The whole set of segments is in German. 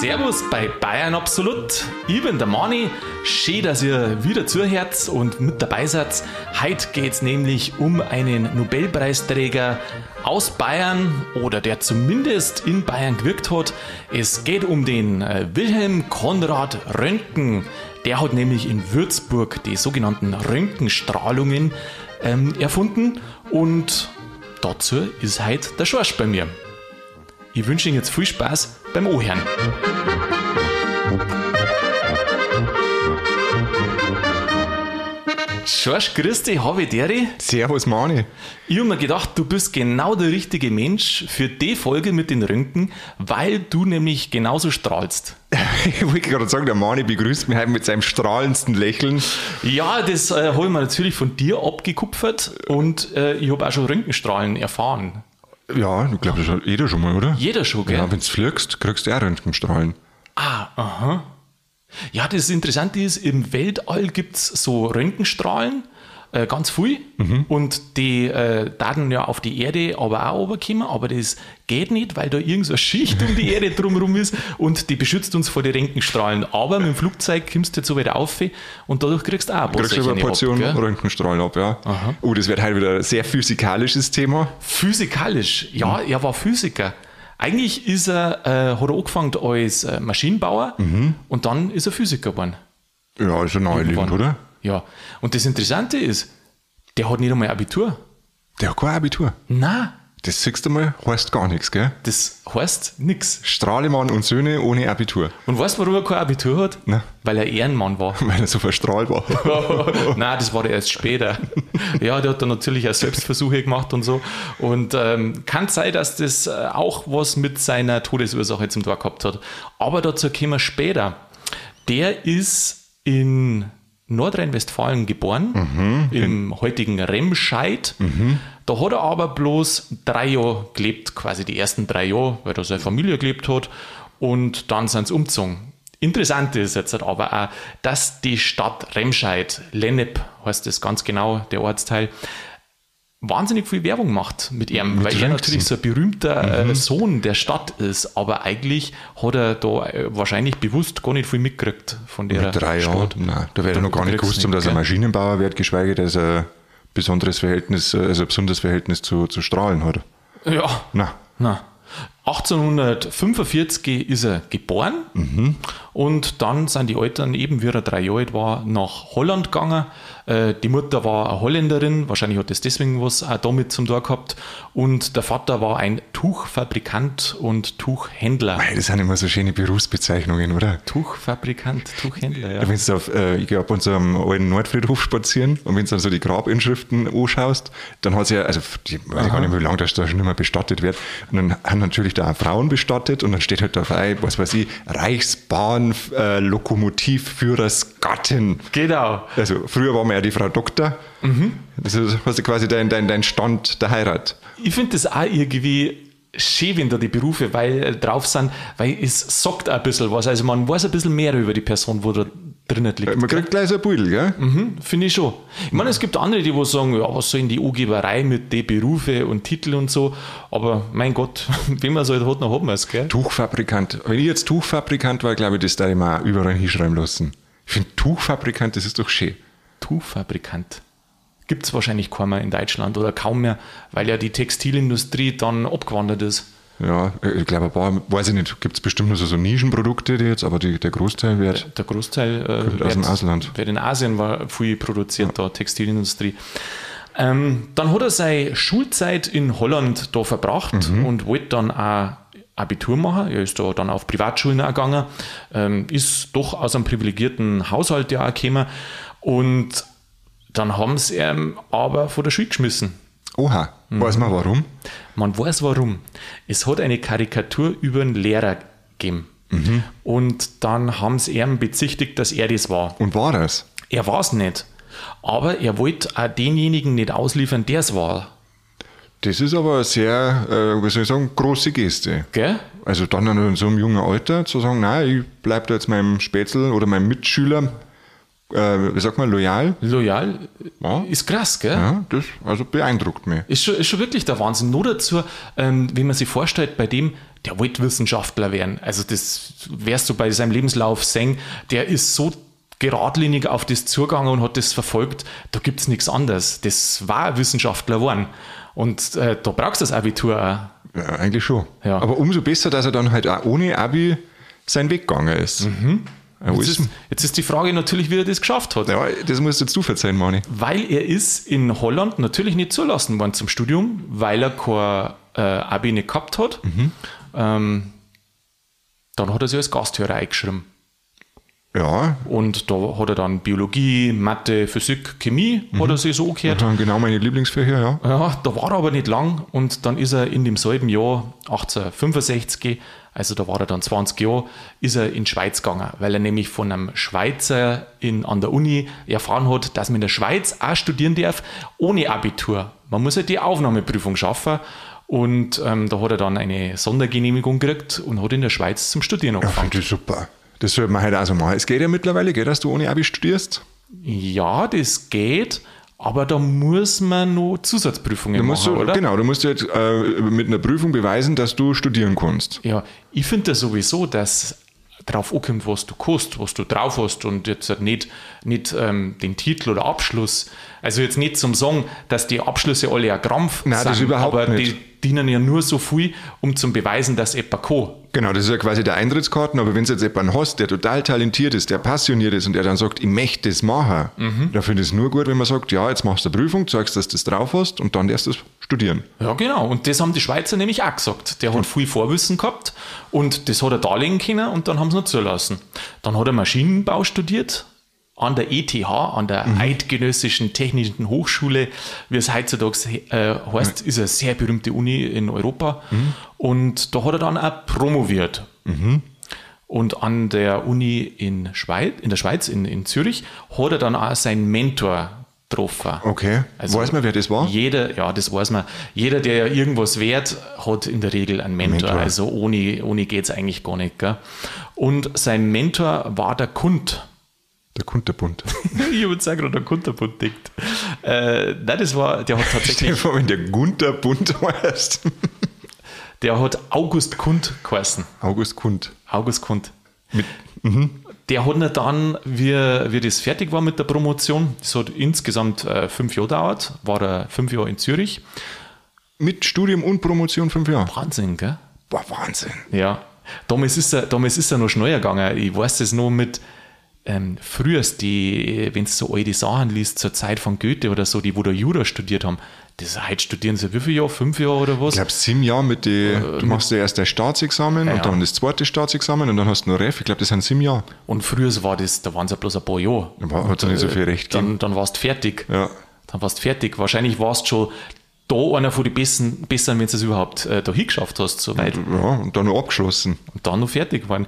Servus bei Bayern Absolut. Ich bin der Mani. Schön, dass ihr wieder zuhört und mit dabei seid. Heute geht es nämlich um einen Nobelpreisträger aus Bayern oder der zumindest in Bayern gewirkt hat. Es geht um den äh, Wilhelm Konrad Röntgen. Der hat nämlich in Würzburg die sogenannten Röntgenstrahlungen ähm, erfunden und dazu ist heute der Schorsch bei mir. Ich wünsche Ihnen jetzt viel Spaß beim Ohren. Schorsch, grüß dich, habe ich Deri. Servus, Mani. Ich habe mir gedacht, du bist genau der richtige Mensch für die Folge mit den Röntgen, weil du nämlich genauso strahlst. ich wollte gerade sagen, der Mani begrüßt mich heute mit seinem strahlendsten Lächeln. Ja, das äh, habe ich mir natürlich von dir abgekupfert und äh, ich habe auch schon Röntgenstrahlen erfahren. Ja, ich glaube, das hat jeder schon mal, oder? Jeder schon, gell? Ja, wenn du fliegst, kriegst du auch Röntgenstrahlen. Ah, aha. Ja, das Interessante ist, im Weltall gibt es so Röntgenstrahlen, äh, ganz viel. Mhm. Und die äh, Daten ja auf die Erde aber auch runterkommen, aber das geht nicht, weil da irgendeine Schicht um die Erde drumherum ist und die beschützt uns vor den Röntgenstrahlen. Aber mit dem Flugzeug kommst du jetzt so wieder auf und dadurch kriegst du auch ein paar kriegst du eine Portion ab, Röntgenstrahlen ab, ja. Aha. Oh, das wird halt wieder ein sehr physikalisches Thema. Physikalisch? Ja, mhm. er war Physiker. Eigentlich ist er, äh, hat er angefangen als äh, Maschinenbauer mhm. und dann ist er Physiker geworden. Ja, ist er naheliegend, oder? Ja. Und das Interessante ist, der hat nicht einmal Abitur. Der hat kein Abitur? Nein. Das siehst du mal, heißt gar nichts, gell? Das heißt nichts. Strahlemann und Söhne ohne Abitur. Und weißt du, warum er kein Abitur hat? Nein. Weil er Ehrenmann war. Weil er so verstrahlt war. Nein, das war er erst später. ja, der hat dann natürlich auch Selbstversuche gemacht und so. Und ähm, kann sein, dass das äh, auch was mit seiner Todesursache zum Tor gehabt hat. Aber dazu kommen wir später. Der ist in Nordrhein-Westfalen geboren, mhm. im heutigen Remscheid. Mhm. Da hat er aber bloß drei Jahre gelebt, quasi die ersten drei Jahre, weil da seine Familie gelebt hat. Und dann sind sie umgezogen. Interessant ist jetzt aber auch, dass die Stadt Remscheid, Lennep heißt das ganz genau, der Ortsteil, wahnsinnig viel Werbung macht mit ihm, mit weil er natürlich so ein berühmter mhm. Sohn der Stadt ist, aber eigentlich hat er da äh, wahrscheinlich bewusst gar nicht viel mitgekriegt von der mit drei Jahren? Nein, da wäre er noch gar nicht gewusst, nicht, dass er Maschinenbauer wird, geschweige, dass er besonderes Verhältnis, also ein besonderes Verhältnis zu, zu Strahlen hat. Ja. Nein. Nein. 1845 ist er geboren mhm. und dann sind die Eltern eben, wie er drei Jahre alt war, nach Holland gegangen. Äh, die Mutter war eine Holländerin, wahrscheinlich hat das deswegen was auch damit zum Tor gehabt. Und der Vater war ein Tuchfabrikant und Tuchhändler. Das sind immer so schöne Berufsbezeichnungen, oder? Tuchfabrikant, Tuchhändler, ja. Wenn du auf, äh, ich zu am alten Nordfriedhof spazieren und wenn du dann so die Grabinschriften anschaust, dann hat es ja, also ich weiß Aha. gar nicht, wie lange das da schon immer bestattet wird. Und dann haben natürlich da auch Frauen bestattet und dann steht halt dabei, was weiß ich, Reichsbahn, äh, Lokomotivführers Gattin. Genau. Also früher war man ja die Frau Doktor. Mhm. Das ist also quasi dein, dein, dein Stand der Heirat. Ich finde das auch irgendwie schön, wenn da die Berufe weil, äh, drauf sind, weil es sagt ein bisschen was. Also man weiß ein bisschen mehr über die Person, wo da drinnen liegt. Man kriegt gleich so ein Beutel, gell? Mhm, finde ich schon. Ich meine, es gibt andere, die wo sagen, ja, was soll in die Urgeberei mit den Berufe und Titel und so, aber mein Gott, wenn man so halt hat, dann hat man es, gell? Tuchfabrikant. Wenn ich jetzt Tuchfabrikant war, glaube ich, das da mal überall hinschreiben lassen. Ich finde Tuchfabrikant, das ist doch schön. Tuchfabrikant. Gibt es wahrscheinlich kaum mehr in Deutschland oder kaum mehr, weil ja die Textilindustrie dann abgewandert ist. Ja, ich glaube, ein paar, weiß ich nicht, gibt es bestimmt nur so, so Nischenprodukte, die jetzt, aber die, der Großteil wird. Der, der Großteil äh, aus dem Ausland. Wird in Asien war viel produziert, ja. da Textilindustrie. Ähm, dann hat er seine Schulzeit in Holland da verbracht mhm. und wollte dann auch Abitur machen. Er ist da dann auf Privatschulen gegangen, ähm, ist doch aus einem privilegierten Haushalt ja auch gekommen und dann haben sie ihn aber vor der Schule geschmissen. Oha, mhm. weiß man warum? Man weiß warum. Es hat eine Karikatur über einen Lehrer gegeben. Mhm. Und dann haben sie ihm bezichtigt, dass er das war. Und war das? Er war es nicht. Aber er wollte auch denjenigen nicht ausliefern, der es war. Das ist aber eine sehr, äh, wie soll ich sagen, große Geste. Gell? Also dann in so einem jungen Alter zu sagen, nein, ich bleibe da jetzt meinem Spätzl oder meinem Mitschüler äh, wie sagt man, loyal. Loyal Ja. ist krass, gell? Ja, das also beeindruckt mich. Ist schon, ist schon wirklich der Wahnsinn. Nur dazu, ähm, wie man sich vorstellt, bei dem, der wollte Wissenschaftler werden. Also das wärst du bei seinem Lebenslauf sehen, der ist so geradlinig auf das zugegangen und hat das verfolgt. Da gibt es nichts anderes. Das war Wissenschaftler geworden. Und äh, da brauchst du das Abitur auch. Ja, eigentlich schon. Ja. Aber umso besser, dass er dann halt auch ohne Abi seinen Weg gegangen ist. Wo Jetzt ist, jetzt ist die Frage natürlich, wie er das geschafft hat. ja, das musst jetzt du verzeihen, Mani. Weil er ist in Holland natürlich nicht zulassen worden zum Studium, weil er kein äh, Abi nicht gehabt hat. Ähm, dann hat er sich als Gasthörer eingeschrieben. Ja, Und da hat er dann Biologie, Mathe, Physik, Chemie, hat er sich so gehört. dann genau meine Lieblingsfächer, ja. Ja, da war er aber nicht lang und dann ist er in demselben Jahr, 1865, also da war er dann 20 Jahre, ist er in die Schweiz gegangen, weil er nämlich von einem Schweizer in, an der Uni erfahren hat, dass man in der Schweiz auch studieren darf, ohne Abitur. Man muss halt die Aufnahmeprüfung schaffen und ähm, da hat er dann eine Sondergenehmigung gekriegt und hat in der Schweiz zum Studieren Ja, angefangen. finde ich super. Das sollte man halt auch so machen. Es geht ja mittlerweile, geht, dass du ohne Abi studierst. Ja, das geht, aber da muss man noch Zusatzprüfungen machen, du, oder? Genau, du musst jetzt äh, mit einer Prüfung beweisen, dass du studieren kannst. Ja, ich finde das sowieso, dass drauf ankommt, was du kannst, was du drauf hast und jetzt halt nicht, nicht ähm, den Titel oder Abschluss. Also jetzt nicht zum Sagen, dass die Abschlüsse alle ein Krampf Nein, das überhaupt aber nicht. die dienen ja nur so viel, um zu beweisen, dass jemand kann. Genau, das ist ja quasi der Eintrittskarten, aber wenn du jetzt jemanden hast, der total talentiert ist, der passioniert ist und der dann sagt, ich möchte das machen, Mhm. dann finde ich es nur gut, wenn man sagt, ja, jetzt machst du eine Prüfung, zeigst, dass du das drauf hast und dann darfst du es studieren. Ja, genau. Und das haben die Schweizer nämlich auch gesagt. Der hat viel Vorwissen gehabt und das hat er darlegen können und dann haben sie ihn zulassen. Dann hat er Maschinenbau studiert an der ETH, an der Eidgenössischen Technischen Hochschule, wie es heutzutage äh, heißt, ist eine sehr berühmte Uni in Europa. Und da hat er dann auch promoviert. Und an der Uni in, Schweiz, in der Schweiz, in, in Zürich, hat er dann auch seinen Mentor getroffen. Okay. weiß man, wer das war? Jeder, ja, das weiß man. Jeder, der ja irgendwas wert, hat in der Regel einen Mentor. Mentor. Also ohne, ohne geht es eigentlich gar nicht. Gell? Und sein Mentor war der Kund. Der Kunterbund. ich auch gerade an Kunterbund denkt. Äh, nein, das war, der hat tatsächlich, vor, wenn der Gunterbund heißt. der hat August Kund geheißen. August Kund. August Kund. Mit, Der hat ihn dann, wie, wie das fertig war mit der Promotion, das hat insgesamt äh, fünf Jahre gedauert, war er fünf Jahre in Zürich. mit Studium und Promotion fünf Jahre. Wahnsinn, gell? Boah, Wahnsinn. Ja, damals ist er, damals ist er noch schneller gegangen. Ich weiß das noch mit ähm, früher, die, wenn du so alte Sachen liest, zur Zeit von Goethe oder so, die wo da Jura studiert haben, das heute studieren sie wie viele Jahre? Fünf Jahre oder was? Ich glaube, sieben Jahre mit die, du machst ja erst das Staatsexamen Ja. und dann das zweite Staatsexamen und dann hast du noch Ref. Ich glaube, das sind sieben Jahre. Und früher war das, da waren es ja bloß ein paar Jahre. Da war- hat's ja nicht so viel Recht gegeben. Dann, dann warst du fertig. Ja. Dann warst du fertig. Wahrscheinlich warst du schon da einer von den Besten, Besseren, wenn du es überhaupt äh, da hingeschafft hast, so weit. Ja, und dann noch abgeschlossen. Und dann noch fertig geworden.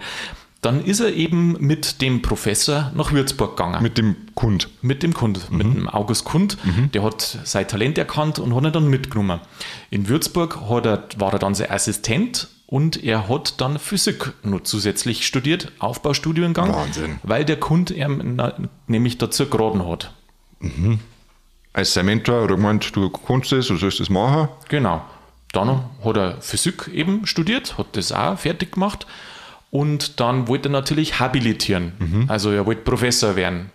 Dann ist er eben mit dem Professor nach Würzburg gegangen. Mit dem Kund. Mit dem Kund, mit dem August Kund, der hat sein Talent erkannt und hat ihn dann mitgenommen. In Würzburg er, war er dann sein Assistent und er hat dann Physik noch zusätzlich studiert, Aufbaustudiengang, Wahnsinn. weil der Kund na, nämlich dazu geraten hat. Als sein Mentor hat er gemeint, du kannst das, du sollst das machen. Genau. Dann hat er Physik eben studiert, hat das auch fertig gemacht und dann wollte er natürlich habilitieren. Also er wollte Professor werden.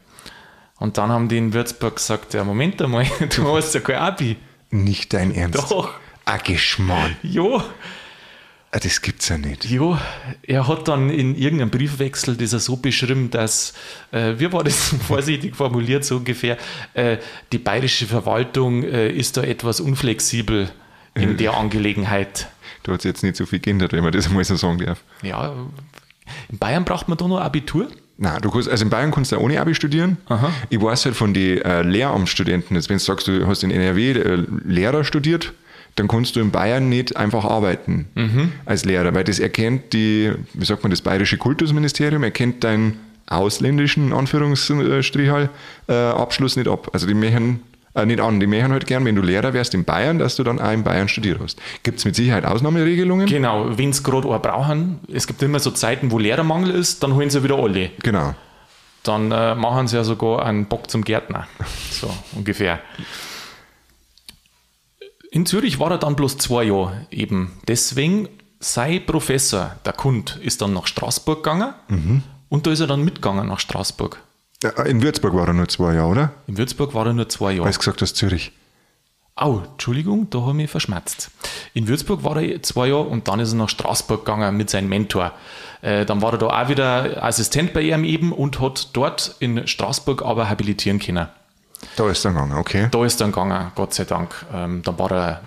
Und dann haben die in Würzburg gesagt, ja Moment einmal, du hast ja kein Abi. Nicht dein Ernst. Doch. Ah, Geschmarrn. Jo, Ah, Das gibt's ja nicht. jo, er hat dann in irgendeinem Briefwechsel das er so beschrieben, dass, äh, wie war das vorsichtig formuliert, so ungefähr, äh, die bayerische Verwaltung äh, ist da etwas unflexibel in der Angelegenheit. Da hat jetzt nicht so viel geändert, wenn man das einmal so sagen darf. Ja, in Bayern braucht man da noch Abitur? Nein, du kannst, also in Bayern kannst du ohne Abi studieren. Aha. Ich weiß halt von den äh, Lehramtsstudenten, jetzt wenn du sagst, du hast in NRW äh, Lehrer studiert, dann kannst du in Bayern nicht einfach arbeiten Mhm. als Lehrer, weil das erkennt die, wie sagt man, das bayerische Kultusministerium, erkennt deinen ausländischen, Anführungsstrich, äh, Abschluss nicht ab. Also die möchten, äh, nicht an, die möchten halt gern, wenn du Lehrer wärst in Bayern, dass du dann auch in Bayern studiert hast. Gibt es mit Sicherheit Ausnahmeregelungen? Genau, wenn es gerade einen brauchen, es gibt immer so Zeiten, wo Lehrermangel ist, dann holen sie wieder alle. genau. dann äh, machen sie ja sogar einen Bock zum Gärtner. So ungefähr. In Zürich war er dann bloß zwei Jahre eben. Deswegen, sein Professor, der Kund, ist dann nach Straßburg gegangen Mhm. und da ist er dann mitgegangen nach Straßburg. In Würzburg war er nur zwei Jahre, oder? In Würzburg war er nur zwei Jahre. Weil du gesagt hast, Zürich. Au, Entschuldigung, da habe ich mich verschmerzt. In Würzburg war er zwei Jahre und dann ist er nach Straßburg gegangen mit seinem Mentor. Äh, dann war er da auch wieder Assistent bei ihm eben und hat dort in Straßburg aber habilitieren können. Da ist er gegangen, okay. Da ist dann gegangen, Gott sei Dank. Ähm, dann war er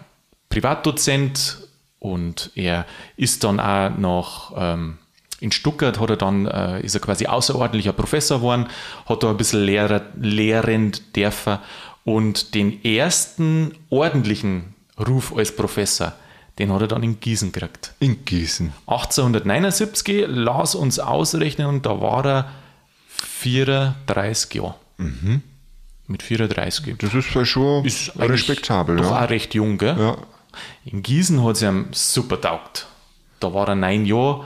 Privatdozent und er ist dann auch noch ähm, in Stuttgart hat er dann, äh, ist er quasi außerordentlicher Professor geworden, hat da ein bisschen Lehrer, lehrend dürfen und den ersten ordentlichen Ruf als Professor, den hat er dann in Gießen gekriegt. In Gießen. 1879 las uns ausrechnen und da war er 34 Jahre. Mit 34. Das ist ja schon Ist respektabel, Doch ja. auch recht jung, gell? ja. In Gießen hat es ihm super taugt. Da war er neun Jahre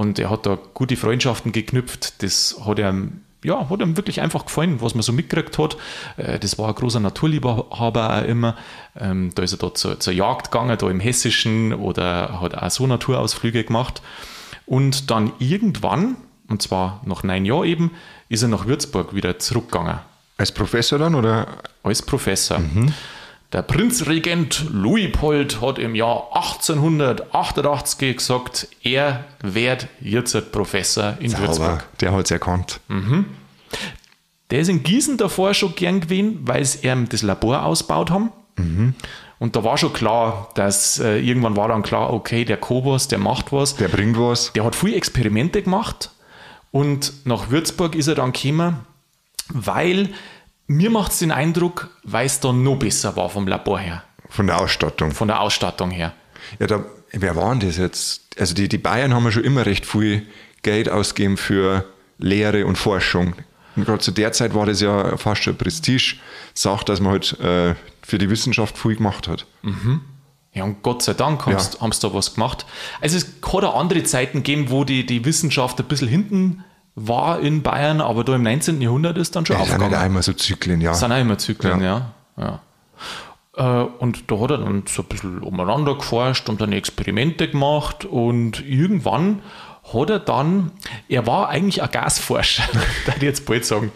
und er hat da gute Freundschaften geknüpft. Das hat ihm, ja, hat ihm wirklich einfach gefallen, was man so mitgekriegt hat. Äh, Das war ein großer Naturliebhaber auch immer. Ähm, Da ist er da zur, zur Jagd gegangen, da im Hessischen oder hat auch so Naturausflüge gemacht. Und dann irgendwann, und zwar nach neun Jahren eben, ist er nach Würzburg wieder zurückgegangen Als Professor dann, oder? als Professor. Der Prinzregent Luipold hat im Jahr 1888 gesagt, er wird jetzt Professor in Aber Würzburg. der hat es erkannt. Der ist in Gießen davor schon gern gewesen, weil sie ihm das Labor ausgebaut haben. Und da war schon klar, dass äh, irgendwann war dann klar, okay, der Kobos, der macht was. Der bringt was. Der hat viele Experimente gemacht und nach Würzburg ist er dann gekommen, weil mir macht es den Eindruck, weil es da noch besser war vom Labor her, Von der Ausstattung. von der Ausstattung her. Ja, da, wer war denn das jetzt? Also die, die Bayern haben ja schon immer recht viel Geld ausgegeben für Lehre und Forschung. Und gerade zu der Zeit war das ja fast schon Prestige-Sache, dass man halt äh, für die Wissenschaft viel gemacht hat. Ja, und Gott sei Dank haben sie Ja. da was gemacht. Also es hat auch andere Zeiten gegeben, wo die, die Wissenschaft ein bisschen hinten war in Bayern, aber da im 19. Jahrhundert ist dann schon Das sind nicht aufgegangen. einmal so Zyklen, ja. Das sind auch immer Zyklen, ja. ja. Äh, Und da hat er dann so ein bisschen umeinander geforscht und dann Experimente gemacht und irgendwann hat er dann, er war eigentlich ein Gasforscher, da ich jetzt bald sagen.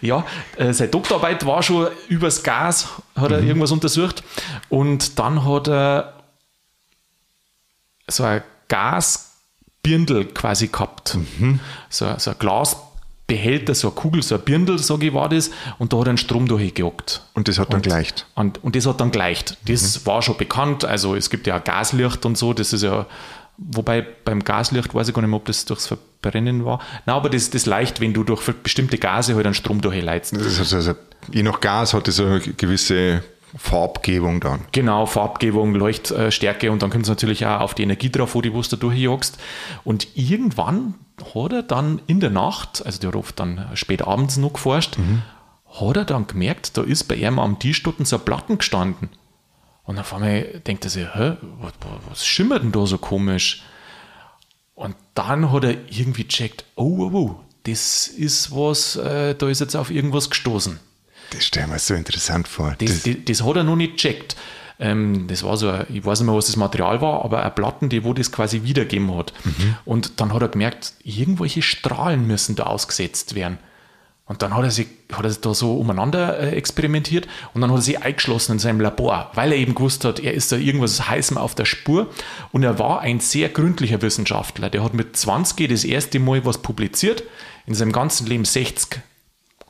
Ja, äh, seine Doktorarbeit war schon übers Gas, hat er irgendwas untersucht und dann hat er so ein Gasbirndl quasi gehabt. So, so ein Glasbehälter, so eine Kugel, so ein Birndl, sage ich, war das. Und da hat er einen Strom durchgejagt. Und das hat dann gleicht. Und, und das hat dann gleicht. Das war schon bekannt. Also es gibt ja auch Gaslicht und so. Das ist ja, wobei beim Gaslicht weiß ich gar nicht mehr, ob das durchs Verbrennen war. Nein, aber das, das leicht, wenn du durch bestimmte Gase halt einen Strom ist also, also, je nach Gas hat das eine gewisse Farbgebung dann. Genau, Farbgebung, Leuchtstärke und dann kommt es natürlich auch auf die Energie drauf, wo du da durchjagst. Und irgendwann hat er dann in der Nacht, also der oft dann spät abends noch geforscht, hat er dann gemerkt, da ist bei ihm am Tisch dort so ein Platten gestanden. Und auf einmal denkt er sich, hä, was, was schimmert denn da so komisch? Und dann hat er irgendwie gecheckt, oh, oh, oh, das ist was, äh, da ist jetzt auf irgendwas gestoßen. Das stelle ich mir so interessant vor. Das, Das, das, hat er noch nicht gecheckt. Ähm, das war so, ein, ich weiß nicht mehr, was das Material war, aber eine Platten, die wo das quasi wiedergeben hat. Und dann hat er gemerkt, irgendwelche Strahlen müssen da ausgesetzt werden. Und dann hat er sich, hat er da so umeinander äh, experimentiert und dann hat er sich eingeschlossen in seinem Labor, weil er eben gewusst hat, er ist da irgendwas Heißem auf der Spur. Und er war ein sehr gründlicher Wissenschaftler. Der hat mit 20 das erste Mal was publiziert, in seinem ganzen Leben 60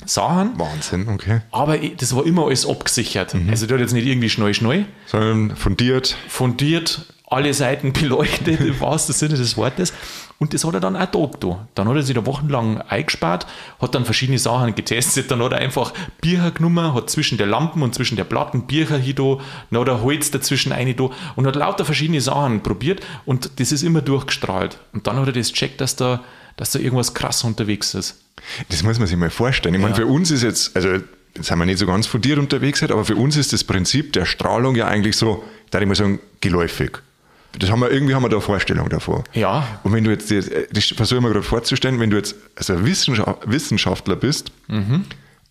Sachen. Wahnsinn, okay. Aber das war immer alles abgesichert. Also der hat jetzt nicht irgendwie schnell, schnell, Sondern fundiert. fundiert, alle Seiten beleuchtet, im wahrsten Sinne des Wortes. Und das hat er dann auch da getan. Dann hat er sich da wochenlang eingespart, hat dann verschiedene Sachen getestet. Dann hat er einfach Bücher genommen, hat zwischen der Lampen und zwischen der Platten Bücher hier da, dann hat er Holz dazwischen eine da und hat lauter verschiedene Sachen probiert und das ist immer durchgestrahlt. Und dann hat er das checkt, dass da, dass da irgendwas krass unterwegs ist. Das muss man sich mal vorstellen. Ich meine, für uns ist jetzt, also jetzt sind wir nicht so ganz fundiert unterwegs, halt, aber für uns ist das Prinzip der Strahlung ja eigentlich so, da ich mal sagen, geläufig. Das haben wir, irgendwie haben wir da eine Vorstellung davon. Ja. Und wenn du jetzt, das versuche ich mir gerade vorzustellen, wenn du jetzt also ein Wissenschaftler bist Mhm.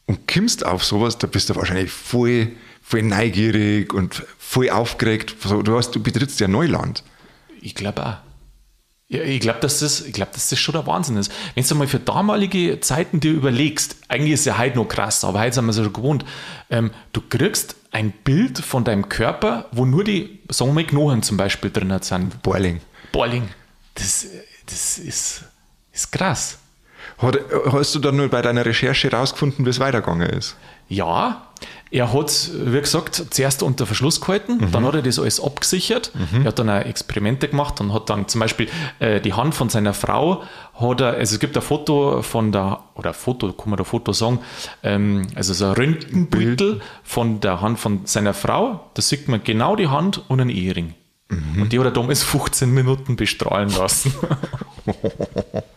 und kommst auf sowas, da bist du wahrscheinlich voll, voll neugierig und voll aufgeregt. Du, hast, du betrittst ja Neuland. Ich glaube auch. Ja, ich glaube, dass, das, ich glaub, dass das schon der Wahnsinn ist. Wenn du mal für damalige Zeiten dir überlegst, eigentlich ist ja heute noch krass, aber heute sind wir es ja schon gewohnt, ähm, du kriegst ein Bild von deinem Körper, wo nur die, sagen wir Knochen zum Beispiel drin sind. Boiling. Boiling. Das, das ist, ist krass. Hat, hast du dann nur bei deiner Recherche rausgefunden, wie es weitergegangen ist? Ja, er hat, wie gesagt, zuerst unter Verschluss gehalten, dann hat er das alles abgesichert. Er hat dann auch Experimente gemacht und hat dann zum Beispiel äh, die Hand von seiner Frau, hat er, also es gibt ein Foto von der, oder Foto, kann man da Foto sagen, ähm, also so ein Röntgenbeutel von der Hand von seiner Frau, da sieht man genau die Hand und einen Ehering. Und die hat er damals 15 Minuten bestrahlen lassen.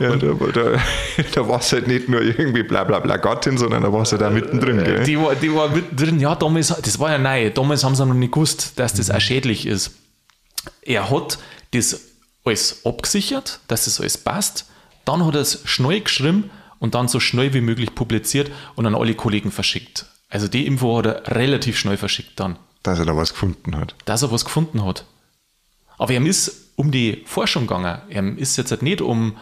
Ja, da, da, da war es halt nicht nur irgendwie bla bla bla Gattin, sondern da war es halt da mittendrin. Gell? Die war, die war mittendrin, ja, damals, das war ja neu, damals haben sie noch nicht gewusst, dass das auch schädlich ist. Er hat das alles abgesichert, dass das alles passt, dann hat er es schnell geschrieben und dann so schnell wie möglich publiziert und an alle Kollegen verschickt. Also die Info hat er relativ schnell verschickt dann, Dass er da was gefunden hat. dass er was gefunden hat. Aber ihm ist um die Forschung gegangen. Ihm ist jetzt halt nicht um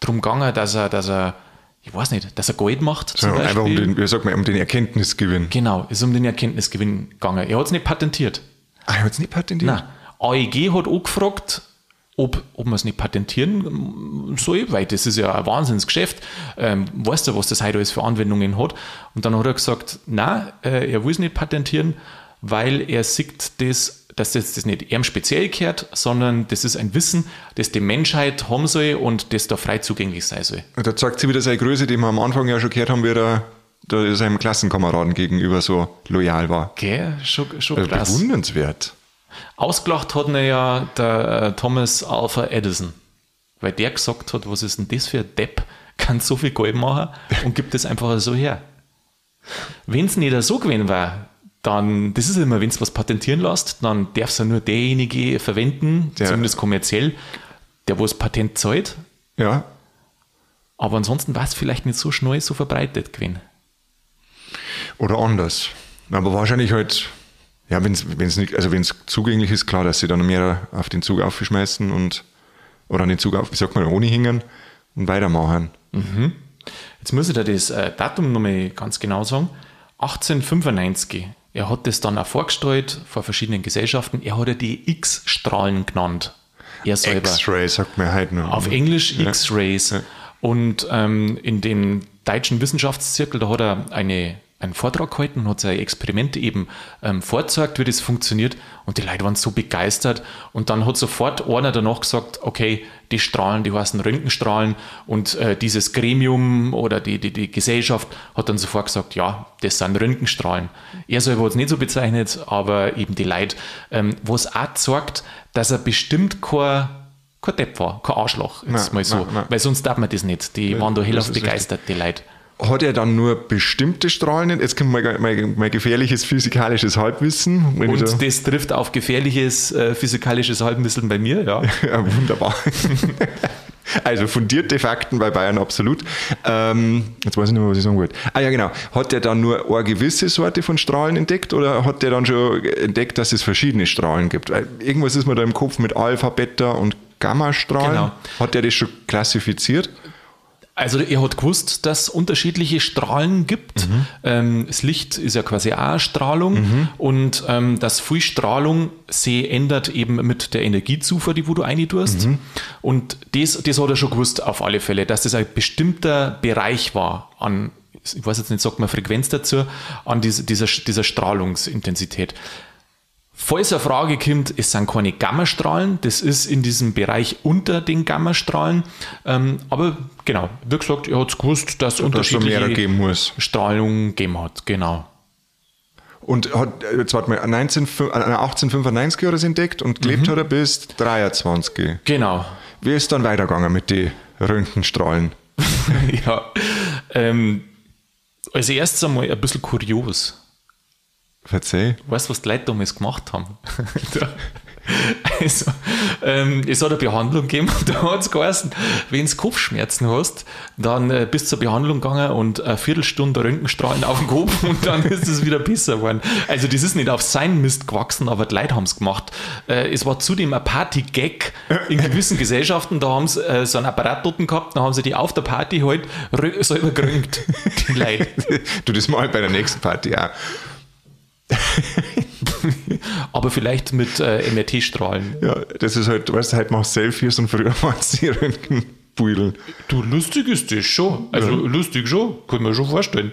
drum gegangen, dass er, dass er, ich weiß nicht, dass er Gold macht. Zum Sondern einfach um den, wie sagt man, um den Erkenntnisgewinn. Genau, ist um den Erkenntnisgewinn gegangen. Er hat es nicht patentiert. Ah, er hat es nicht patentiert? Nein. AEG hat auch gefragt, ob, ob man es nicht patentieren soll, weil das ist ja ein Wahnsinnsgeschäft. Ähm, weißt du, was das heute alles für Anwendungen hat? Und dann hat er gesagt, nein, äh, er will es nicht patentieren, weil er sieht das, dass das, das nicht ihm speziell gehört, sondern das ist ein Wissen, das die Menschheit haben soll und das da frei zugänglich sein soll. Und da zeigt sie wieder seine Größe, die wir am Anfang ja schon gehört haben, wie er da seinem Klassenkameraden gegenüber so loyal war. Gell, schon, schon Also krass. bewundernswert. Ausgelacht hat ihn ja der äh, Thomas Alpha Edison, weil der gesagt hat, was ist denn das für ein Depp, kann so viel Gold machen und gibt es einfach so her. Wenn es nicht so gewesen war, dann, das ist immer, wenn es was patentieren lässt, dann darf es ja nur derjenige verwenden, Der- zumindest kommerziell, der wo das Patent zahlt. Ja. Aber ansonsten war es vielleicht nicht so schnell so verbreitet gewesen. Oder anders. Aber wahrscheinlich halt, ja, wenn es nicht, also wenn es zugänglich ist, klar, dass sie dann mehr auf den Zug aufschmeißen und oder an den Zug auf, wie sagt man, ohne hingen und weitermachen. Jetzt muss ich dir das äh, Datum nochmal ganz genau sagen. 1895. Er hat das dann auch vorgestellt vor verschiedenen Gesellschaften. Er hat ja die X-Strahlen genannt. Er selber. X-Ray sagt mir halt nur. Auf Englisch X-Rays. Und ähm, in dem deutschen Wissenschaftszirkel, da hat er eine, einen Vortrag gehalten und hat seine Experimente eben ähm, vorgezeigt, wie das funktioniert. Und die Leute waren so begeistert. Und dann hat sofort einer danach gesagt, okay, die Strahlen, die heißen Röntgenstrahlen. Und äh, dieses Gremium oder die, die, die Gesellschaft hat dann sofort gesagt, ja, das sind Röntgenstrahlen. Er selber hat es nicht so bezeichnet, aber eben die Leute, ähm, was auch zeigt, dass er bestimmt kein kein Depp war, kein Arschloch, jetzt Nein, mal so. nein, nein. Weil sonst darf man das nicht. Die waren da hellauf begeistert, die Leute. Hat er dann nur bestimmte Strahlen? Jetzt kommt mein, mein, mein gefährliches physikalisches Halbwissen. Und da- das trifft auf gefährliches äh, physikalisches Halbwissen bei mir, ja. Ja, wunderbar. Also fundierte Fakten bei Bayern absolut. Ähm, jetzt weiß ich nicht mehr, was ich sagen wollte. Ah ja, genau. Hat der dann nur eine gewisse Sorte von Strahlen entdeckt oder hat der dann schon entdeckt, dass es verschiedene Strahlen gibt? Weil irgendwas ist mir da im Kopf mit Alpha, Beta und Gammastrahlen. Genau. Hat der das schon klassifiziert? Also er hat gewusst, dass es unterschiedliche Strahlen gibt. Mhm. Ähm, das Licht ist ja quasi auch eine Strahlung und ähm, dass viel Strahlung sie ändert eben mit der Energiezufuhr, die wo du reintust. Mhm. Und das, das hat er schon gewusst auf alle Fälle, dass das ein bestimmter Bereich war an, ich weiß jetzt nicht, sagt man Frequenz dazu, an diese, dieser, dieser Strahlungsintensität. Falls eine Frage kommt, es sind keine Gammastrahlen, das ist in diesem Bereich unter den Gammastrahlen. Ähm, aber genau, wie gesagt, er hat gewusst, dass Dass es unterschiedliche mehrere geben muss. Strahlung gegeben hat. Genau. Und hat, jetzt warte mal, 19, äh, 1895 hat er es entdeckt und gelebt Mhm. hat er bis 23. Genau. Wie ist dann weitergegangen mit den Röntgenstrahlen? ja. Ähm, als erstes einmal ein bisschen kurios. Verzeih. Weißt du, was die Leute damals gemacht haben? Also, ähm, es hat eine Behandlung gegeben und da hat es geheißen, wenn du Kopfschmerzen hast, dann äh, bist du zur Behandlung gegangen und eine Viertelstunde Röntgenstrahlen auf den Kopf und dann ist es wieder besser geworden. Also das ist nicht auf sein Mist gewachsen, aber die Leute haben es gemacht. Äh, es war zudem ein Party-Gag in gewissen Gesellschaften, da haben sie äh, so einen Apparat dort gehabt, da haben sie die auf der Party halt selber gerönt, die Leute. du, das mal bei der nächsten Party auch. Aber vielleicht mit äh, MRT-Strahlen. Ja, das ist halt, weißt du, heute machst du Selfies und früher es die Röntgenbudeln. Du, lustig ist das schon. Also lustig schon, kann man schon vorstellen.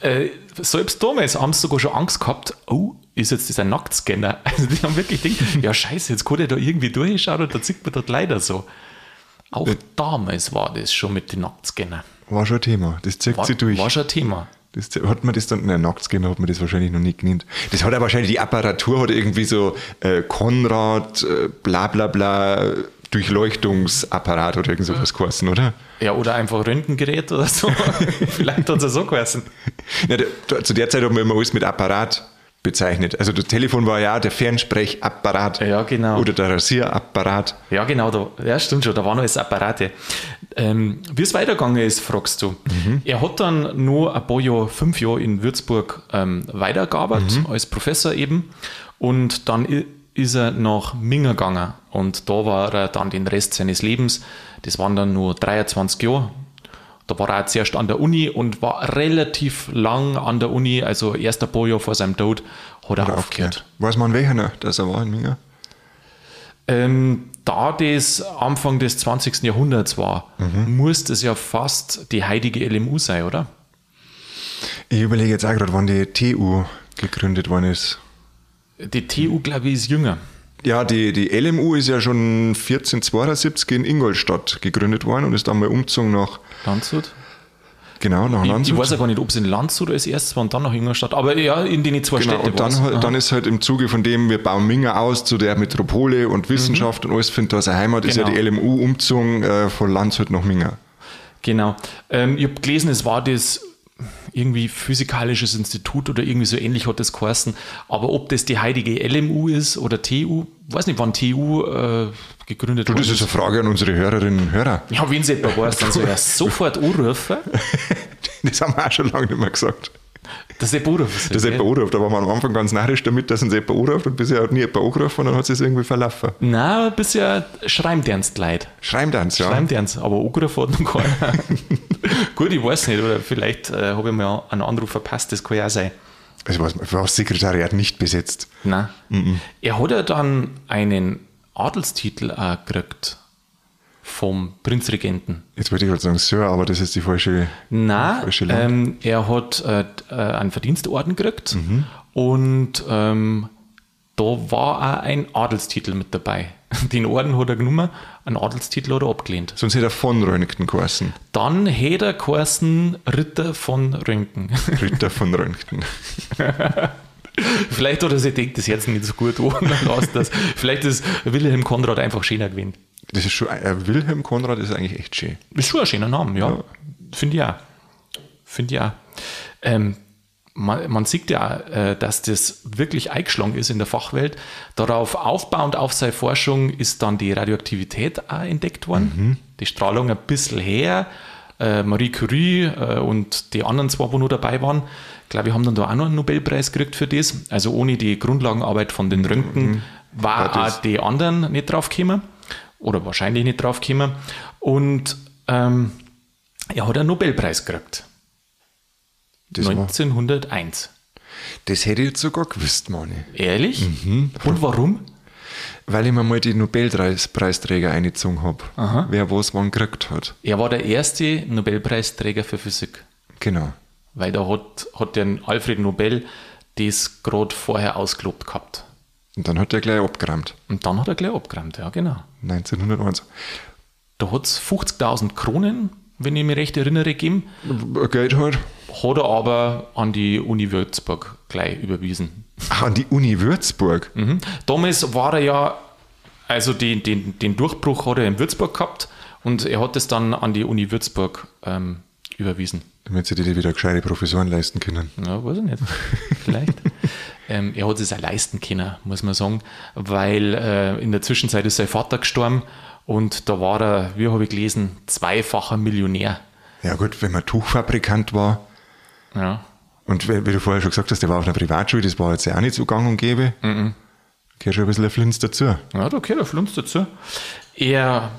Äh, selbst damals haben sie sogar schon Angst gehabt, oh, ist jetzt das ein Nacktscanner? Also die haben wirklich gedacht, ja scheiße, jetzt kann der da irgendwie durchschauen und da sieht man dort leider so. Auch damals war das schon mit den Nacktscanner. War schon ein Thema. Das zieht War, sich durch. war schon ein Thema. Das, hat man das dann, nein, Nacktscanner hat man das wahrscheinlich noch nicht genannt. Das hat ja wahrscheinlich, die Apparatur hat irgendwie so äh, Konrad, äh, bla bla bla, Durchleuchtungsapparat oder irgend sowas geheißen, oder? Ja, oder einfach Röntgengerät oder so. Vielleicht hat es ja so geheißen. Ja, der, zu der Zeit haben wir immer alles mit Apparat bezeichnet. Also das Telefon war ja der Fernsprechapparat. Ja, genau. Oder der Rasierapparat. Ja, genau, da, ja, stimmt schon, da waren alles Apparate. Ähm, wie es weitergegangen ist, fragst du. Er hat dann nur ein paar Jahre, fünf Jahre in Würzburg ähm, weitergearbeitet, als Professor eben. Und dann ist er nach Minga gegangen und da war er dann den Rest seines Lebens. Das waren dann nur 23 Jahre. Da war er zuerst an der Uni und war relativ lang an der Uni, also erst ein paar Jahre vor seinem Tod hat er Oder aufgehört. Weiß man welcher noch, dass er war in Minga? Ähm, da das Anfang des 20. Jahrhunderts war, muss das ja fast die heilige LMU sein, oder? Ich überlege jetzt auch gerade, wann die TU gegründet worden ist. Die TU, glaube ich, ist jünger. Ja, die, die LMU ist ja schon 1472 in Ingolstadt gegründet worden und ist dann mal umgezogen nach, Landshut. genau, nach Ich, ich Landshut. weiß ja gar nicht, ob es in Landshut als erstes war und dann nach Ingolstadt. Aber ja, in den zwei Genau, Städten und dann, war's. halt- Aha. dann ist halt im Zuge von dem, wir bauen Minga aus zu der Metropole und Wissenschaft und alles findet da seine Heimat, ist ja Genau. die LMU umgezogen äh, von Landshut nach Minga. Genau. Ähm, ich habe gelesen, es war das irgendwie physikalisches Institut oder irgendwie so ähnlich hat das geheißen. Aber ob das die heilige LMU ist oder TU, weiß nicht, wann TU äh, gegründet Du, das ist eine Frage an unsere Hörerinnen und Hörer. Ja, wenn sie etwa weiß, dann soll er sofort anrufen. Das haben wir auch schon lange nicht mehr gesagt. Das ist anrufen. Dass jemand anruft. Da war man am Anfang ganz narrisch damit, dass uns jemand anruft und bisher hat nie jemand angerufen und dann hat es irgendwie verlaufen. Nein, bisher schreiben die ernst leid. Schreiben dann, ja. Schreiben die ernst, aber angerufen hat noch keiner. Gut, ich weiß nicht, oder vielleicht äh, habe ich mal einen Anruf verpasst, das kann ja auch sein. Also war war das Sekretariat nicht besetzt. Nein. Er hat ja dann einen Adelstitel auch gekriegt vom Prinzregenten. Jetzt wollte ich gerade sagen Sir, aber das ist die falsche. Nein, Falsche ähm, er hat äh, äh, einen Verdienstorden gekriegt und ähm, da war auch ein Adelstitel mit dabei. Den Orden hat er genommen, einen Adelstitel hat er abgelehnt. Sonst hätte er von Röntgen geheißen. Dann hätte er geheißen Ritter von Röntgen. Ritter von Röntgen. Vielleicht hat er sich gedacht, das jetzt nicht so gut an, lasst das. Vielleicht ist Wilhelm Konrad einfach schöner gewesen. Das ist schon, äh, Wilhelm Konrad ist eigentlich echt schön. Ist schon ein schöner Name, ja. Finde ich auch. Finde ich auch. Ähm, man, man sieht ja, äh, dass das wirklich eingeschlagen ist in der Fachwelt. Darauf aufbauend auf seine Forschung ist dann die Radioaktivität auch entdeckt worden. Die Strahlung ein bisschen her. Äh, Marie Curie äh, und die anderen zwei, wo noch dabei waren, glaube ich, haben dann da auch noch einen Nobelpreis gekriegt für das. Also ohne die Grundlagenarbeit von den Röntgen war War das- auch die anderen nicht drauf gekommen. Oder wahrscheinlich nicht drauf gekommen. Und ähm, er hat einen Nobelpreis gekriegt. Das, war, 1901. das hätte ich jetzt sogar gewusst, Mani. Ehrlich? Mhm. Und warum? Weil ich mir mal die Nobelpreisträger eingezogen habe. Wer was wann gekriegt hat. Er war der erste Nobelpreisträger für Physik. Genau. Weil da hat, hat der Alfred Nobel das gerade vorher ausgelobt gehabt. Und dann hat er gleich abgeräumt. Und dann hat er gleich abgeräumt, ja, genau. 1901. Da hat es 50.000 Kronen, wenn ich mich recht erinnere, gegeben. Geld halt. Hat er aber an die Uni Würzburg gleich überwiesen. Ach, an die Uni Würzburg. Mhm. Damals war er ja, also den, den, den Durchbruch hat er in Würzburg gehabt und er hat es dann an die Uni Würzburg ähm, überwiesen. Damit sie dir wieder gescheite Professoren leisten können. Ja, weiß ich nicht. Vielleicht. ähm, er hat es auch leisten können, muss man sagen, weil äh, in der Zwischenzeit ist sein Vater gestorben und da war er, wie habe ich gelesen, zweifacher Millionär. Ja gut, wenn man Tuchfabrikant war Ja. und wie, wie du vorher schon gesagt hast, der war auf einer Privatschule, das war jetzt ja auch nicht so gang und gäbe. Mhm. Gehört schon ein bisschen ein Flins dazu. Ja, da gehört der Flunz dazu. Er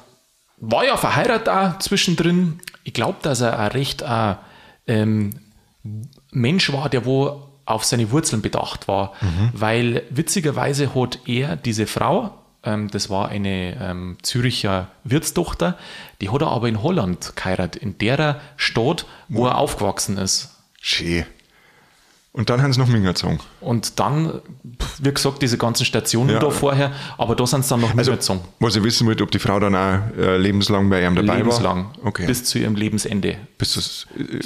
war ja verheiratet auch zwischendrin. Ich glaube, dass er ein recht äh, ähm, Mensch war, der wo auf seine Wurzeln bedacht war. Weil witzigerweise hat er diese Frau, das war eine ähm, Züricher Wirtstochter, die hat er aber in Holland geheiratet, in der Stadt, wo er aufgewachsen ist. Schön. Und dann haben sie noch Minger gezogen. Und dann, wie gesagt, diese ganzen Stationen Ja. da vorher, aber da sind sie dann noch Also, mitgezogen. was ich wissen wollte, ob die Frau dann auch äh, lebenslang bei ihm dabei lebenslang, war. Okay. bis zu ihrem Lebensende. Bis das, äh,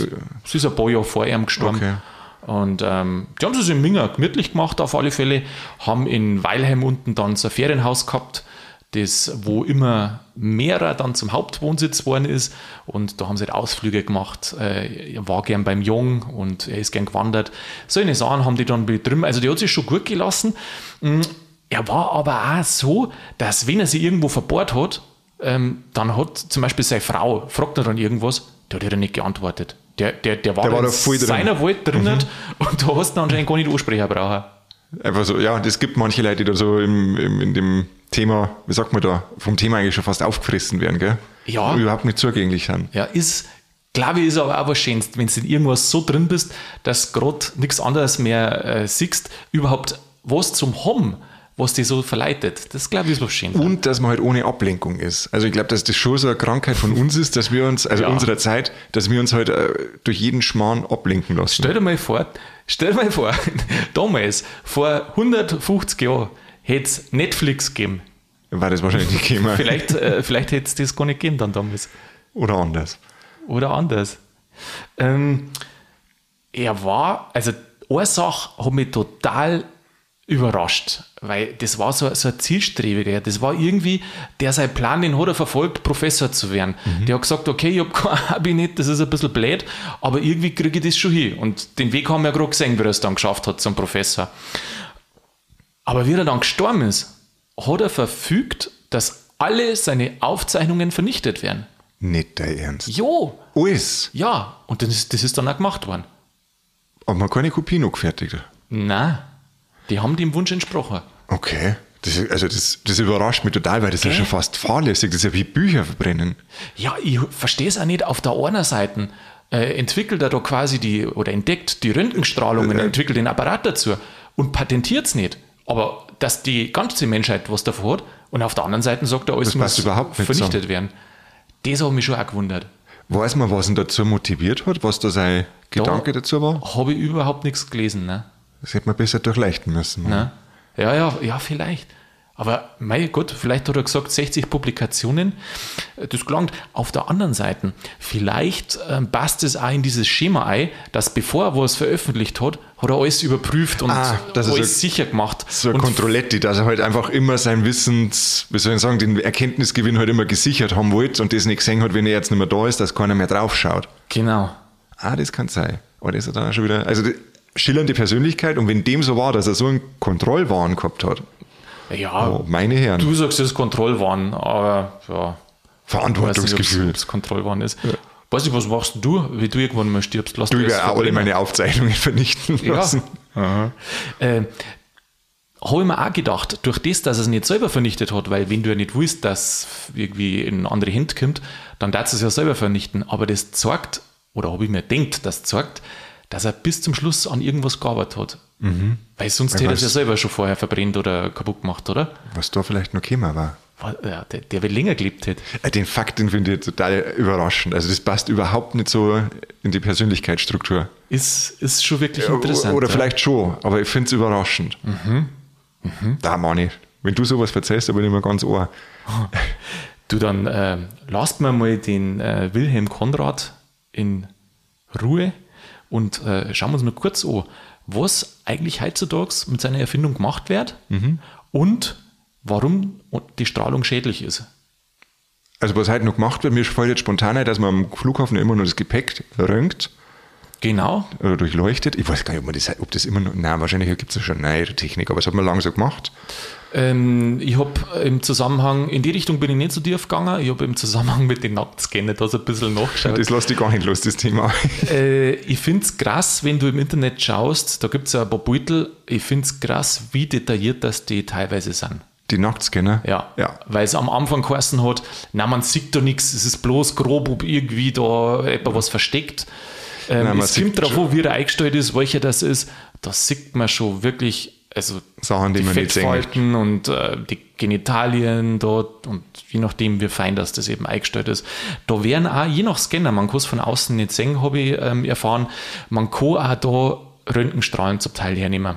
Sie ist ein paar Jahre vor ihm gestorben. Okay. Und ähm, die haben es in Minger gemütlich gemacht, auf alle Fälle. Haben in Weilheim unten dann so ein Ferienhaus gehabt, das, wo immer mehrer dann zum Hauptwohnsitz geworden ist. Und da haben sie halt Ausflüge gemacht. Äh, er war gern beim Jung und er ist gern gewandert. So eine Sachen haben die dann betrieben. Also die hat sich schon gut gelassen. Mm, Er war aber auch so, dass wenn er sie irgendwo verbohrt hat, ähm, dann hat zum Beispiel seine Frau, fragt er dann irgendwas, der hat ihr nicht geantwortet. Der, der, der war, Der war da voll drin. Mhm. seiner Welt drinnen und da hast du dann anscheinend gar nicht ansprechen brauchen. einfach so, ja, es gibt manche Leute, die da so im, im, in dem Thema, wie sagt man da, vom Thema eigentlich schon fast aufgefressen werden, gell? Ja. Und überhaupt nicht zugänglich sind. Ja, ist, glaube ich, ist aber auch was Schönes, wenn du in irgendwas so drin bist, dass gerade nichts anderes mehr äh, siehst, überhaupt was zum haben, was dich so verleitet. Das, glaube ich, ist was Schönes. Und dass man halt ohne Ablenkung ist. Also ich glaube, dass das schon so eine Krankheit von uns ist, dass wir uns, also Ja. unserer Zeit, dass wir uns halt äh, durch jeden Schmarrn ablenken lassen. Stell dir mal vor, stell dir mal vor, damals, vor 150 Jahren, hätte es Netflix gegeben. War das wahrscheinlich nicht gekommen. Vielleicht, äh, vielleicht hätte es das gar nicht gegeben dann damals. Oder anders. Oder anders. Ähm, er war, also eine Sache hat mich total überrascht, weil das war so, so ein Zielstrebiger. Das war irgendwie, der sein Plan, den hat er verfolgt, Professor zu werden. Der hat gesagt, okay, ich habe kein Abi nicht, das ist ein bisschen blöd, aber irgendwie kriege ich das schon hin. Und den Weg haben wir ja gerade gesehen, wie er es dann geschafft hat zum Professor. Aber wie er dann gestorben ist, hat er verfügt, dass alle seine Aufzeichnungen vernichtet werden. Nicht dein Ernst. Jo, Alles. ja, und das ist, das ist dann auch gemacht worden. Aber man keine Kopie noch gefertigt. Nein, die haben dem Wunsch entsprochen. Okay. Das, also das, das überrascht mich total, weil das ist ja schon fast fahrlässig. Das ist ja wie Bücher verbrennen. Ja, ich verstehe es auch nicht. Auf der einen Seite äh, entwickelt er da quasi die, oder entdeckt die Röntgenstrahlung und entwickelt den Apparat dazu und patentiert es nicht. Aber dass die ganze Menschheit was davor hat und auf der anderen Seite sagt er, alles muss vernichtet zusammen. werden. Das hat mich schon auch gewundert. Weiß man, was ihn dazu motiviert hat, was da sein Gedanke dazu war? Habe ich überhaupt nichts gelesen. Ne? Das hätte man besser durchleuchten müssen. Ne? Ja, ja, ja, vielleicht. Aber mein Gott, vielleicht hat er gesagt, 60 Publikationen. Äh, Das gelangt. Auf der anderen Seite, vielleicht ähm, passt es auch in dieses Schema ein, dass bevor er was veröffentlicht hat, hat er alles überprüft und Ah, alles so- sicher gemacht. So ein und Kontrolletti, dass er halt einfach immer sein Wissens, wie soll ich sagen, den Erkenntnisgewinn halt immer gesichert haben wollte und das nicht gesehen hat, wenn er jetzt nicht mehr da ist, dass keiner mehr drauf schaut. Genau. Ah, das kann sein. Aber das ist dann auch schon wieder, also schillernde Persönlichkeit und wenn dem so war, dass er so einen Kontrollwahn gehabt hat, Ja, oh, meine Herren, du sagst, es ist Kontrollwahn, aber ja. weiß nicht, Verantwortungsgefühl. ob es Kontrollwahn ist. Weiß ich, was machst du, wie du irgendwann mal stirbst? Lass Du auch alle meine Aufzeichnungen vernichten lassen. Ja. Äh, habe ich mir auch gedacht, durch das, dass er es nicht selber vernichtet hat, weil wenn du ja nicht willst, dass irgendwie in andere Hände kommt, dann darfst du es ja selber vernichten. Aber das zeigt, oder habe ich mir gedacht, das zeigt, dass er bis zum Schluss an irgendwas gearbeitet hat. Weil sonst hätte er es ja selber schon vorher verbrennt oder kaputt gemacht, oder? Was da vielleicht noch gekommen war. Ja, der, der wird länger gelebt hätte. Äh, Den Fakt, den finde ich total überraschend. Also das passt überhaupt nicht so in die Persönlichkeitsstruktur. Ist, ist schon wirklich interessant. Oder ja. vielleicht schon, aber ich finde es überraschend. Da, Manni, wenn du sowas erzählst, dann bin ich mir ganz ohr. Du, dann äh, lasst mir mal den äh, Wilhelm Konrad in Ruhe und äh, schauen wir uns mal kurz an, was eigentlich heutzutage mit seiner Erfindung gemacht wird und warum die Strahlung schädlich ist. Also was heute noch gemacht wird, mir fällt jetzt spontan ein, dass man am Flughafen immer nur das Gepäck röntgt Genau. Oder durchleuchtet. Ich weiß gar nicht, ob, man das, ob das immer noch. Nein, wahrscheinlich gibt es ja schon eine neuere Technik, aber das hat man lange so gemacht. Ähm, ich habe im Zusammenhang, in die Richtung bin ich nicht so tief gegangen, ich habe im Zusammenhang mit den Nacktscanner da so ein bisschen nachgeschaut. Das lässt dich gar nicht los, das Thema. Äh, ich finde es krass, wenn du im Internet schaust, da gibt es ja ein paar Beutel, ich finde es krass, wie detailliert das die teilweise sind. Die Nacktscanner? Ja, Ja. weil es am Anfang geheißen hat, na man sieht da nichts, es ist bloß grob, ob irgendwie da etwa was versteckt. Ähm, Nein, es kommt darauf an, wie er eingestellt ist, welcher das ist. Da sieht man schon wirklich, also Sachen, die man nicht sehen möchte. Fettfalten und äh, die Genitalien dort und je nachdem, wie fein das, das eben eingestellt ist. Da werden auch, je nach Scanner, man kann es von außen nicht sehen, habe ich ähm, erfahren, man kann auch da Röntgenstrahlen zum Teil hernehmen.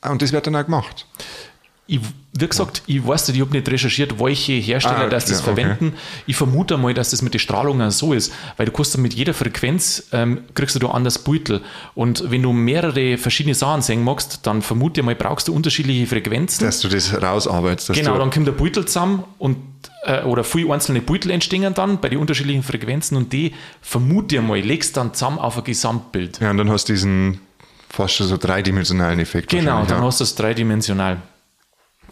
Ah, und das wird dann auch gemacht. Ich, wie gesagt, ich weiß nicht, ich habe nicht recherchiert, welche Hersteller Ah, das, das okay. verwenden. Ich vermute mal, dass das mit den Strahlungen so ist, weil du kannst mit jeder Frequenz ähm, kriegst du da anders Beutel. Und wenn du mehrere verschiedene Sachen sehen magst, dann vermute ich mal, brauchst du unterschiedliche Frequenzen. Dass du das rausarbeitest. Genau, dann kommt der Beutel zusammen und äh, oder viele einzelne Beutel entstehen dann bei den unterschiedlichen Frequenzen und die vermute ich mal, legst dann zusammen auf ein Gesamtbild. Ja, und dann hast du diesen fast schon so dreidimensionalen Effekt. Genau, dann ja. hast du es dreidimensional.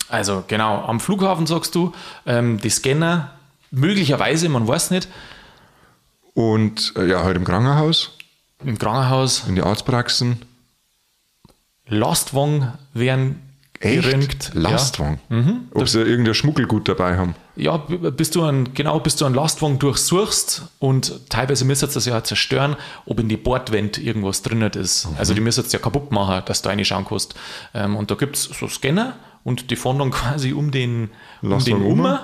Also genau, am Flughafen sagst du, ähm, die Scanner, möglicherweise, man weiß nicht, Und äh, ja, halt im Krankenhaus, im Krankenhaus, in die Arztpraxen. Lastwagen werden geröntgt. Lastwagen. Ob sie irgendein Schmuggelgut dabei haben. Ja, bis du einen, genau, bis du einen Lastwagen durchsuchst und teilweise müsst ihr das ja zerstören, ob in die Bordwand irgendwas drin ist. Also die müsst ihr ja kaputt machen, dass du reinschauen kannst. Ähm, und da gibt es so Scanner und die fahren dann quasi um den, um den um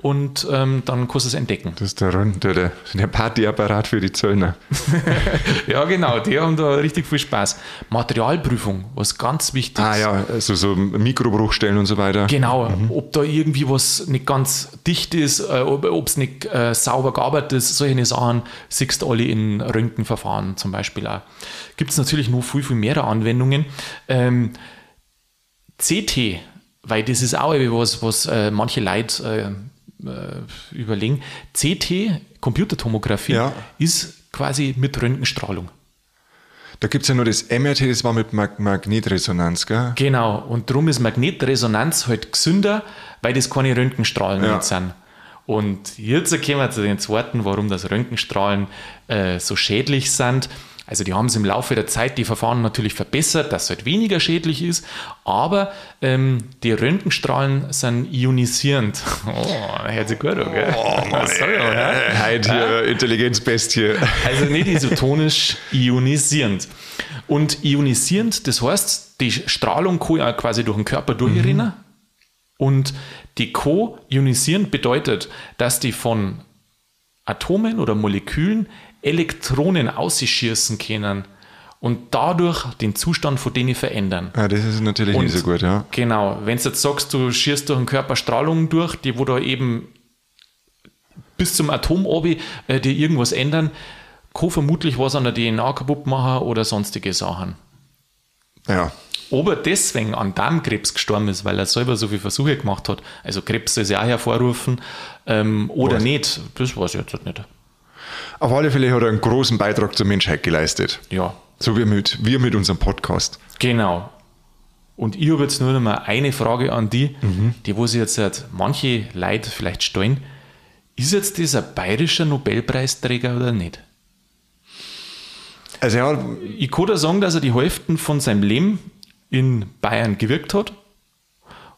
und ähm, dann kannst du es entdecken. Das ist der, Rund- der, der, Partyapparat für die Zöllner. Ja, genau, die haben da richtig viel Spaß. Materialprüfung, was ganz wichtig Ah ist. ja, also so Mikrobruchstellen und so weiter. Genau, ob da irgendwie was nicht ganz dicht ist, äh, ob es nicht äh, sauber gearbeitet ist, solche Sachen siehst du alle in Röntgenverfahren zum Beispiel auch. Gibt es natürlich noch viel, viel mehr Anwendungen. Ähm, CT, weil das ist auch etwas, was äh, manche Leute äh, äh, überlegen. CT, Computertomographie, Ja. ist quasi mit Röntgenstrahlung. Da gibt es ja nur das MRT, das war mit Mag Magnetresonanz, gell? Genau, und darum ist Magnetresonanz halt gesünder, weil das keine Röntgenstrahlen Ja. nicht sind. Und jetzt kommen wir zu den zweiten, warum das Röntgenstrahlen äh, so schädlich sind. Also die haben es im Laufe der Zeit, die Verfahren natürlich verbessert, dass es halt weniger schädlich ist, aber ähm, die Röntgenstrahlen sind ionisierend. Oh, hört sich gut an, gell? Was soll ich, oder? Heute hier Intelligenzbestie. Also nicht isotonisch, ionisierend. Und ionisierend, das heißt, die Strahlung kann ja quasi durch den Körper durchrennen. Und die co-ionisierend bedeutet, dass die von Atomen oder Molekülen Elektronen ausschießen können und dadurch den Zustand von denen verändern. Ja, das ist natürlich Und- nicht so gut, ja. Genau, wenn du jetzt sagst, du schierst durch den Körper Strahlung durch, die wo da eben bis zum Atom obi, äh, die irgendwas ändern, kann vermutlich was an der DNA kaputt machen oder sonstige Sachen. Ja, Ob er deswegen an Darmkrebs gestorben ist, weil er selber so viele Versuche gemacht hat, also Krebs ist ja auch hervorrufen, ähm, oder Weiß. nicht, das weiß ich jetzt nicht. Auf alle Fälle hat er einen großen Beitrag zur Menschheit geleistet. Ja, So wie mit, wir mit unserem Podcast. genau. Und ich habe jetzt nur noch mal eine Frage an die, die wo sich jetzt halt manche Leute vielleicht stellen. Ist jetzt ein bayerischer Nobelpreisträger oder nicht? Also ja, Ich kann da sagen, dass er die Hälfte von seinem Leben in Bayern gewirkt hat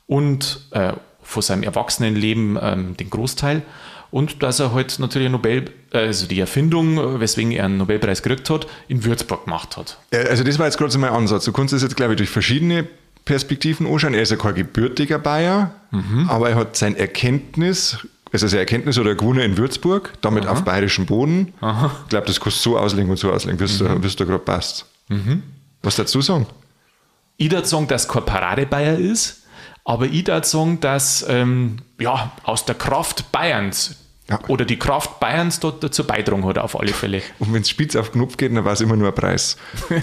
und äh, von seinem Erwachsenenleben ähm, den Großteil und dass er halt natürlich Nobel, äh, also die Erfindung, äh, weswegen er einen Nobelpreis gekriegt hat, in Würzburg gemacht hat. Ja, Also das war jetzt gerade so mein Ansatz. Du kannst das jetzt, glaube ich, durch verschiedene Perspektiven anschauen. Er ist ja kein gebürtiger Bayer, aber er hat sein Erkenntnis, also sein Erkenntnis oder gewonnen in Würzburg, damit auf bayerischem Boden. Ich glaube, das kannst du so auslegen und so auslegen, es da- wie es da gerade passt. Was dazu sagen? Ich würde sagen, dass kein Paradebayer ist, aber ich würde sagen, dass ähm, ja, aus der Kraft Bayerns Ja. oder die Kraft Bayerns dort dazu beitragen hat, auf alle Fälle. Und wenn es spitz auf Knopf geht, dann war es immer nur ein Preis.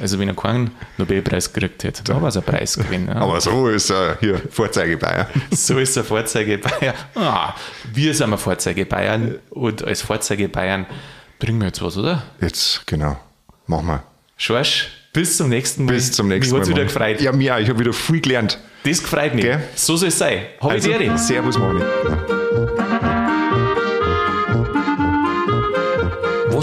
Also wenn er keinen Nobelpreis gekriegt hätte, dann war es ein Preis gewesen. Ja. Aber so ist er hier Vorzeige Bayer. So ist er Vorzeige Bayern. Ah, wir sind wir Vorzeige Bayern und als Vorzeige Bayern Bringen wir jetzt was, oder? Jetzt, genau. Machen wir. Schorsch, bis zum nächsten Mal. Bis zum nächsten Mich Mal. hat's wieder Mani. gefreut. Ja, mir auch. Ich habe wieder viel gelernt. Das gefreut mich. Gell? So soll es sein. Hab Also, ich Servus, Mani.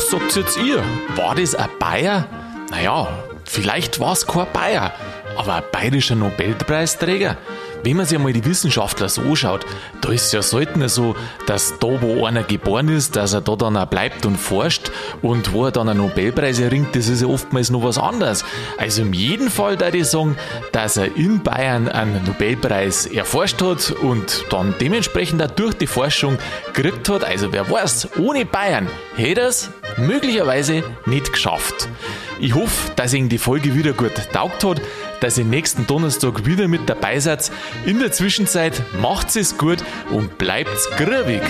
Was sagt jetzt ihr? War das ein Bayer? Naja, vielleicht war es kein Bayer, aber ein bayerischer Nobelpreisträger. Wenn man sich einmal die Wissenschaftler so anschaut, da ist es ja selten so, dass da, wo einer geboren ist, dass er da dann auch bleibt und forscht und wo er dann einen Nobelpreis erringt, das ist ja oftmals noch was anderes. Also in jedem Fall da ich sagen, dass er in Bayern einen Nobelpreis erforscht hat und dann dementsprechend auch durch die Forschung gekriegt hat. Also wer weiß, ohne Bayern hätte er es möglicherweise nicht geschafft. Ich hoffe, dass Ihnen die Folge wieder gut taugt hat, dass ihr nächsten Donnerstag wieder mit dabei seid. In der Zwischenzeit macht's es gut und bleibt's grübig.